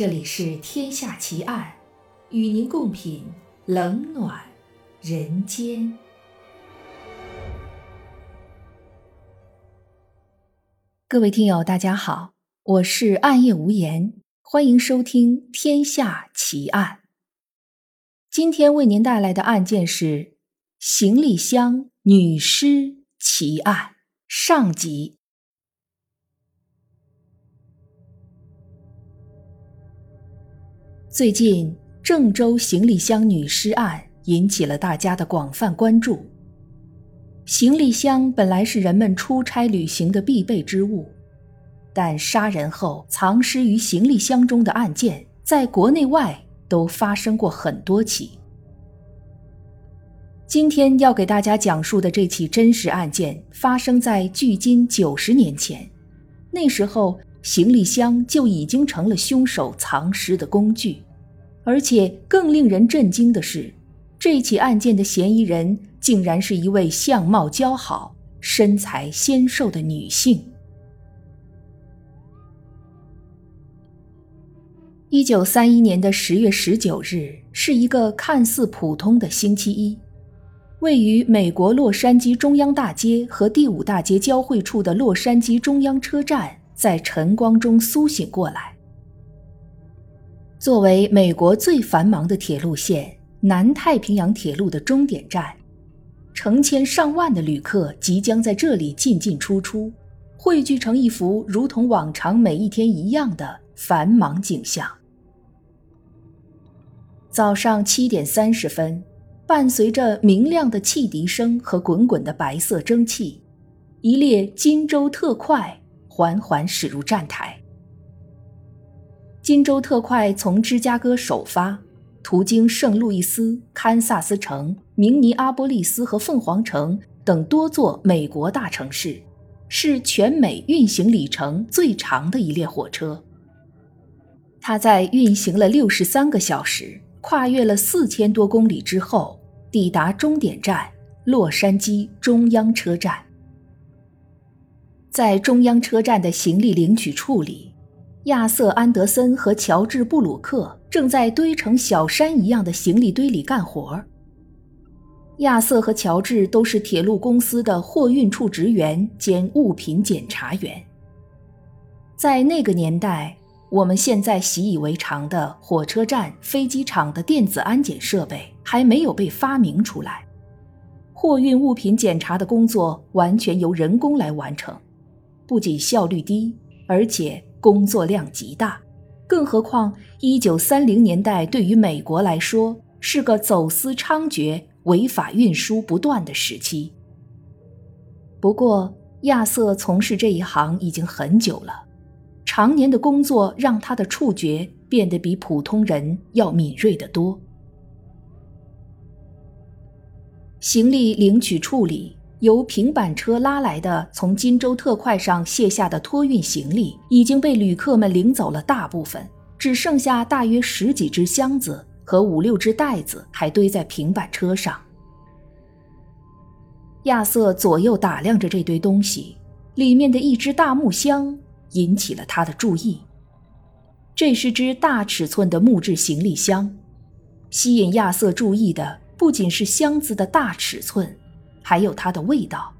这里是《天下奇案》，与您共品冷暖人间。各位听友，大家好，我是暗夜无言，欢迎收听《天下奇案》。今天为您带来的案件是行李箱女尸奇案上集。最近，郑州行李箱女尸案引起了大家的广泛关注。行李箱本来是人们出差旅行的必备之物，但杀人后藏尸于行李箱中的案件，在国内外都发生过很多起。今天要给大家讲述的这起真实案件，发生在距今九十年前，那时候。行李箱就已经成了凶手藏尸的工具，而且更令人震惊的是，这起案件的嫌疑人竟然是一位相貌姣好、身材纤瘦的女性。一九三一年的十月十九日是一个看似普通的星期一，位于美国洛杉矶中央大街和第五大街交汇处的洛杉矶中央车站。在晨光中苏醒过来。作为美国最繁忙的铁路线——南太平洋铁路的终点站，成千上万的旅客即将在这里进进出出，汇聚成一幅如同往常每一天一样的繁忙景象。早上七点三十分，伴随着明亮的汽笛声和滚滚的白色蒸汽，一列金州特快。缓缓驶入站台。金州特快从芝加哥首发，途经圣路易斯、堪萨斯城、明尼阿波利斯和凤凰城等多座美国大城市，是全美运行里程最长的一列火车。它在运行了六十三个小时，跨越了四千多公里之后，抵达终点站——洛杉矶中央车站。在中央车站的行李领取处里，亚瑟·安德森和乔治·布鲁克正在堆成小山一样的行李堆里干活。亚瑟和乔治都是铁路公司的货运处职员兼物品检查员。在那个年代，我们现在习以为常的火车站、飞机场的电子安检设备还没有被发明出来，货运物品检查的工作完全由人工来完成。不仅效率低，而且工作量极大，更何况一九三零年代对于美国来说是个走私猖獗、违法运输不断的时期。不过，亚瑟从事这一行已经很久了，常年的工作让他的触觉变得比普通人要敏锐得多。行李领取处理。由平板车拉来的从金州特快上卸下的托运行李已经被旅客们领走了大部分，只剩下大约十几只箱子和五六只袋子还堆在平板车上。亚瑟左右打量着这堆东西，里面的一只大木箱引起了他的注意。这是只大尺寸的木质行李箱，吸引亚瑟注意的不仅是箱子的大尺寸。还有它的味道，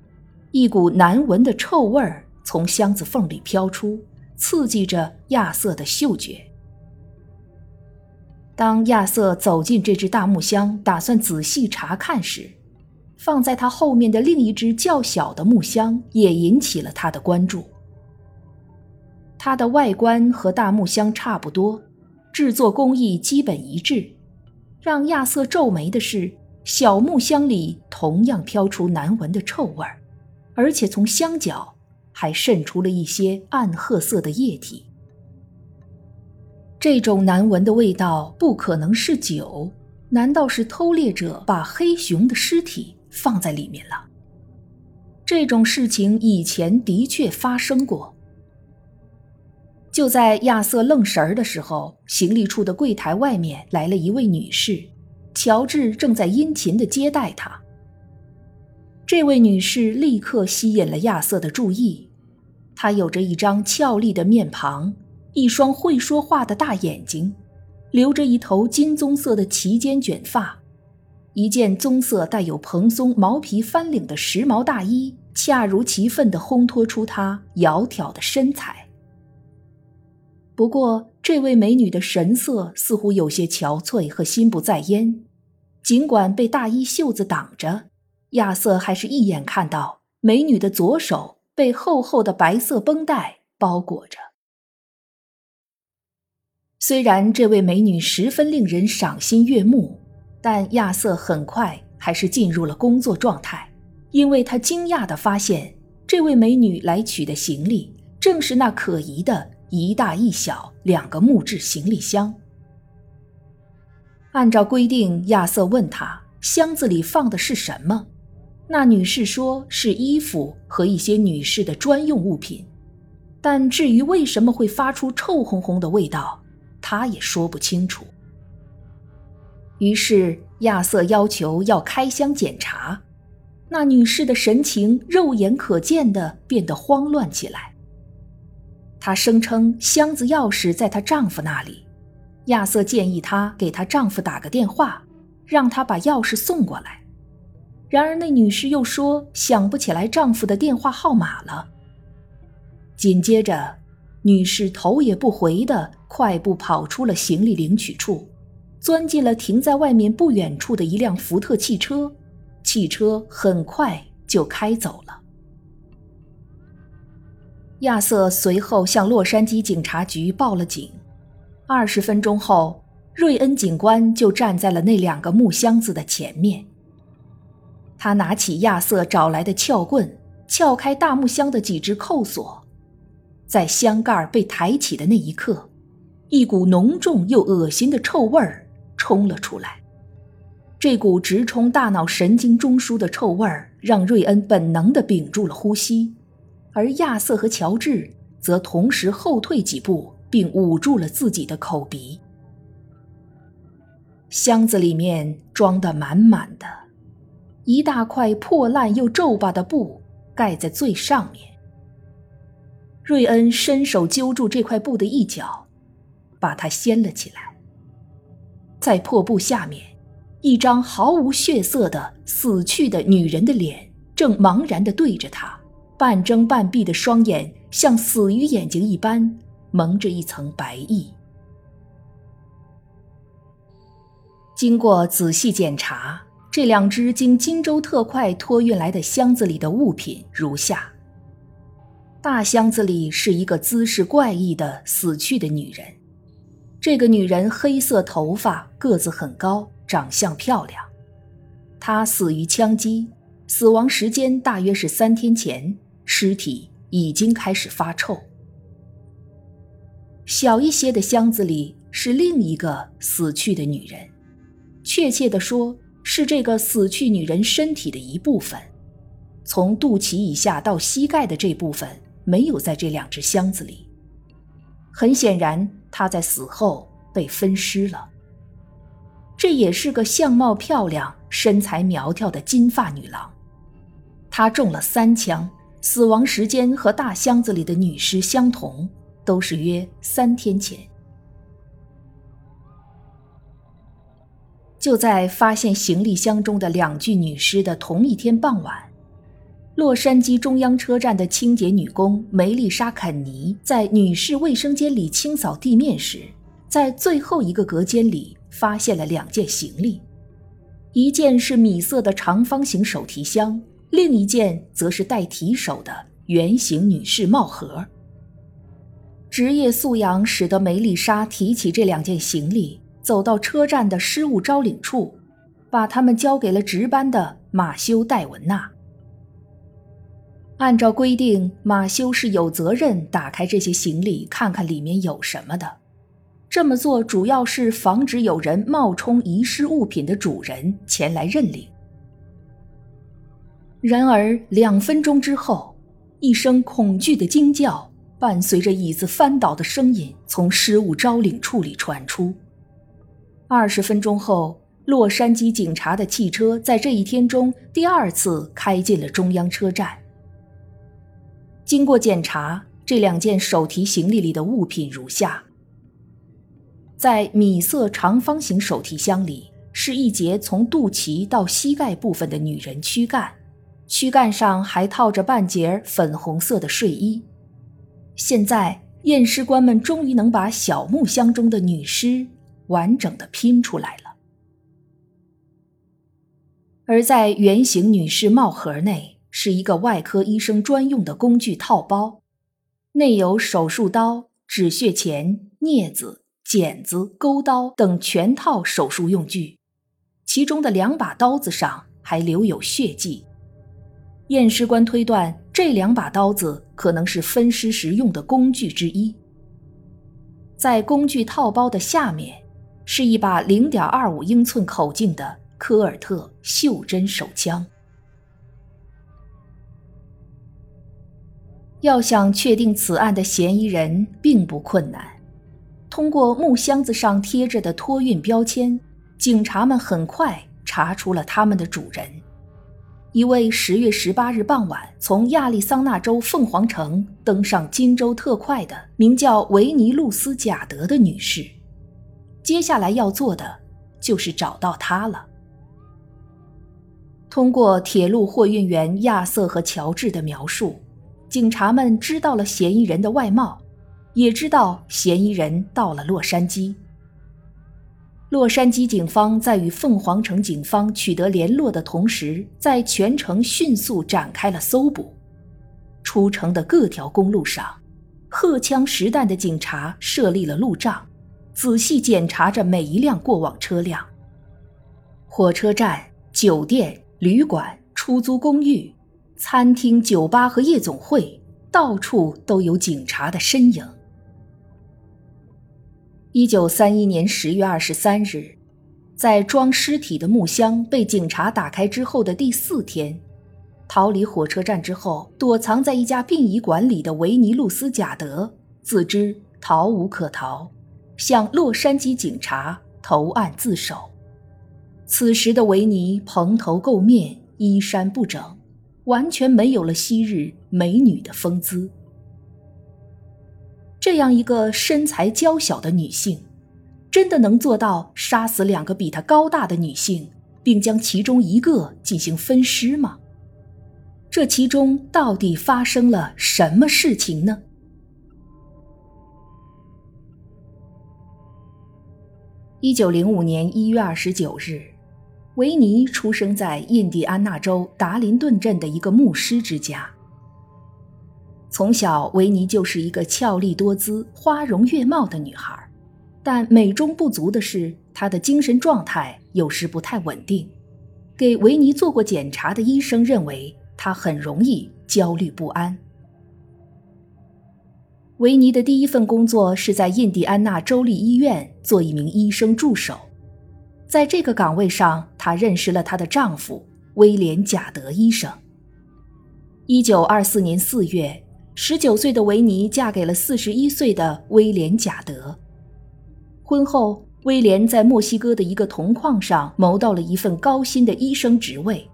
一股难闻的臭味儿从箱子缝里飘出，刺激着亚瑟的嗅觉。当亚瑟走进这只大木箱，打算仔细查看时，放在他后面的另一只较小的木箱也引起了他的关注。它的外观和大木箱差不多，制作工艺基本一致。让亚瑟皱眉的是。小木箱里同样飘出难闻的臭味儿，而且从箱角还渗出了一些暗褐色的液体。这种难闻的味道不可能是酒，难道是偷猎者把黑熊的尸体放在里面了？这种事情以前的确发生过。就在亚瑟愣神儿的时候，行李处的柜台外面来了一位女士。乔治正在殷勤地接待她。这位女士立刻吸引了亚瑟的注意。她有着一张俏丽的面庞，一双会说话的大眼睛，留着一头金棕色的齐肩卷发，一件棕色带有蓬松毛皮翻领的时髦大衣，恰如其分地烘托出她窈窕的身材。不过，这位美女的神色似乎有些憔悴和心不在焉，尽管被大衣袖子挡着，亚瑟还是一眼看到美女的左手被厚厚的白色绷带包裹着。虽然这位美女十分令人赏心悦目，但亚瑟很快还是进入了工作状态，因为他惊讶地发现，这位美女来取的行李正是那可疑的一大一小两个木质行李箱。按照规定，亚瑟问她箱子里放的是什么，那女士说是衣服和一些女士的专用物品，但至于为什么会发出臭烘烘的味道，他也说不清楚。于是亚瑟要求要开箱检查，那女士的神情肉眼可见的变得慌乱起来。她声称箱子钥匙在她丈夫那里，亚瑟建议她给她丈夫打个电话，让他把钥匙送过来。然而那女士又说想不起来丈夫的电话号码了。紧接着，女士头也不回的。快步跑出了行李领取处，钻进了停在外面不远处的一辆福特汽车。汽车很快就开走了。亚瑟随后向洛杉矶警察局报了警。二十分钟后，瑞恩警官就站在了那两个木箱子的前面。他拿起亚瑟找来的撬棍，撬开大木箱的几只扣锁，在箱盖被抬起的那一刻。一股浓重又恶心的臭味儿冲了出来，这股直冲大脑神经中枢的臭味儿让瑞恩本能地屏住了呼吸，而亚瑟和乔治则同时后退几步，并捂住了自己的口鼻。箱子里面装得满满的，一大块破烂又皱巴的布盖在最上面。瑞恩伸手揪住这块布的一角。把它掀了起来，在破布下面，一张毫无血色的死去的女人的脸正茫然地对着他，半睁半闭的双眼像死鱼眼睛一般蒙着一层白翼。经过仔细检查，这两只经荆州特快托运来的箱子里的物品如下：大箱子里是一个姿势怪异的死去的女人。这个女人黑色头发，个子很高，长相漂亮。她死于枪击，死亡时间大约是三天前，尸体已经开始发臭。小一些的箱子里是另一个死去的女人，确切地说，是这个死去女人身体的一部分，从肚脐以下到膝盖的这部分没有在这两只箱子里。很显然。她在死后被分尸了。这也是个相貌漂亮、身材苗条的金发女郎。她中了三枪，死亡时间和大箱子里的女尸相同，都是约三天前。就在发现行李箱中的两具女尸的同一天傍晚。洛杉矶中央车站的清洁女工梅丽莎·肯尼在女士卫生间里清扫地面时，在最后一个隔间里发现了两件行李，一件是米色的长方形手提箱，另一件则是带提手的圆形女士帽盒。职业素养使得梅丽莎提起这两件行李，走到车站的失物招领处，把它们交给了值班的马修·戴文纳。按照规定，马修是有责任打开这些行李，看看里面有什么的。这么做主要是防止有人冒充遗失物品的主人前来认领。然而，两分钟之后，一声恐惧的惊叫伴随着椅子翻倒的声音从失物招领处里传出。二十分钟后，洛杉矶警察的汽车在这一天中第二次开进了中央车站。经过检查，这两件手提行李里的物品如下：在米色长方形手提箱里是一截从肚脐到膝盖部分的女人躯干，躯干上还套着半截粉红色的睡衣。现在验尸官们终于能把小木箱中的女尸完整的拼出来了。而在圆形女士帽盒内是一个外科医生专用的工具套包。内有手术刀、止血钳、镊子、剪子、钩刀等全套手术用具，其中的两把刀子上还留有血迹。验尸官推断，这两把刀子可能是分尸时用的工具之一。在工具套包的下面，是一把0.25英寸口径的科尔特袖珍手枪。要想确定此案的嫌疑人并不困难。通过木箱子上贴着的托运标签，警察们很快查出了他们的主人——一位十月十八日傍晚从亚利桑那州凤凰城登上金州特快的名叫维尼露斯·贾德的女士。接下来要做的就是找到她了。通过铁路货运员亚瑟和乔治的描述。警察们知道了嫌疑人的外貌，也知道嫌疑人到了洛杉矶。洛杉矶警方在与凤凰城警方取得联络的同时，在全城迅速展开了搜捕。出城的各条公路上，荷枪实弹的警察设立了路障，仔细检查着每一辆过往车辆。火车站、酒店、旅馆、出租公寓。餐厅、酒吧和夜总会，到处都有警察的身影。一九三一年十月二十三日，在装尸体的木箱被警察打开之后的第四天，逃离火车站之后，躲藏在一家殡仪馆里的维尼·路斯·贾德自知逃无可逃，向洛杉矶警察投案自首。此时的维尼蓬头垢面，衣衫不整。完全没有了昔日美女的风姿。这样一个身材娇小的女性，真的能做到杀死两个比她高大的女性，并将其中一个进行分尸吗？这其中到底发生了什么事情呢？一九零五年一月二十九日。维尼出生在印第安纳州达林顿镇的一个牧师之家。从小，维尼就是一个俏丽多姿、花容月貌的女孩，但美中不足的是，她的精神状态有时不太稳定。给维尼做过检查的医生认为，她很容易焦虑不安。维尼的第一份工作是在印第安纳州立医院做一名医生助手。在这个岗位上，她认识了她的丈夫威廉·贾德医生。一九二四年四月，十九岁的维尼嫁给了四十一岁的威廉·贾德。婚后，威廉在墨西哥的一个铜矿上谋到了一份高薪的医生职位，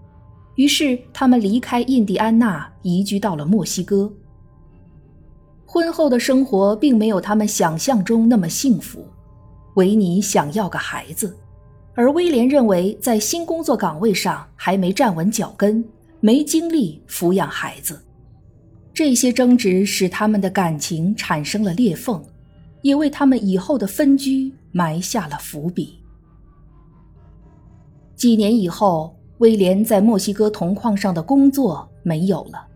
于是他们离开印第安纳，移居到了墨西哥。婚后的生活并没有他们想象中那么幸福，维尼想要个孩子。而威廉认为，在新工作岗位上还没站稳脚跟，没精力抚养孩子。这些争执使他们的感情产生了裂缝，也为他们以后的分居埋下了伏笔。几年以后，威廉在墨西哥铜矿上的工作没有了，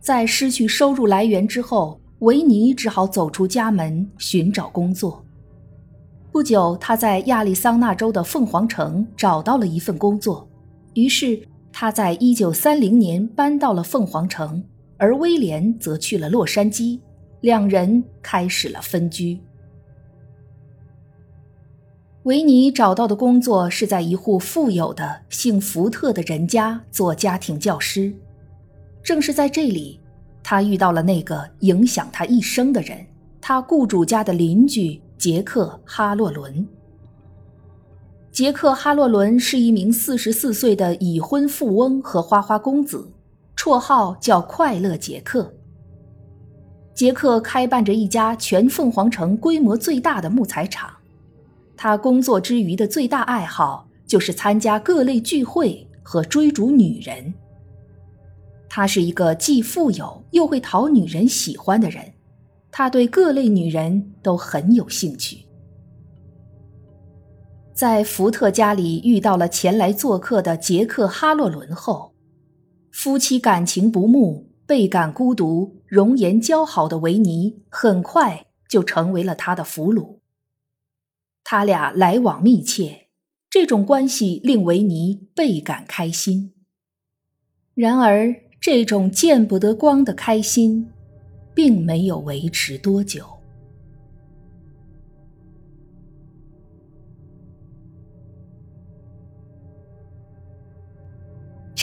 在失去收入来源之后，维尼只好走出家门寻找工作。不久，他在亚利桑那州的凤凰城找到了一份工作，于是他在1930年搬到了凤凰城，而威廉则去了洛杉矶，两人开始了分居。维尼找到的工作是在一户富有的姓福特的人家做家庭教师，正是在这里，他遇到了那个影响他一生的人——他雇主家的邻居。杰克·哈洛伦。杰克·哈洛伦是一名四十四岁的已婚富翁和花花公子，绰号叫“快乐杰克”。杰克开办着一家全凤凰城规模最大的木材厂。他工作之余的最大爱好就是参加各类聚会和追逐女人。他是一个既富有又会讨女人喜欢的人，他对各类女人都很有兴趣。在福特家里遇到了前来做客的杰克·哈洛伦后，夫妻感情不睦。倍感孤独、容颜姣好的维尼很快就成为了他的俘虏。他俩来往密切，这种关系令维尼倍感开心。然而，这种见不得光的开心，并没有维持多久。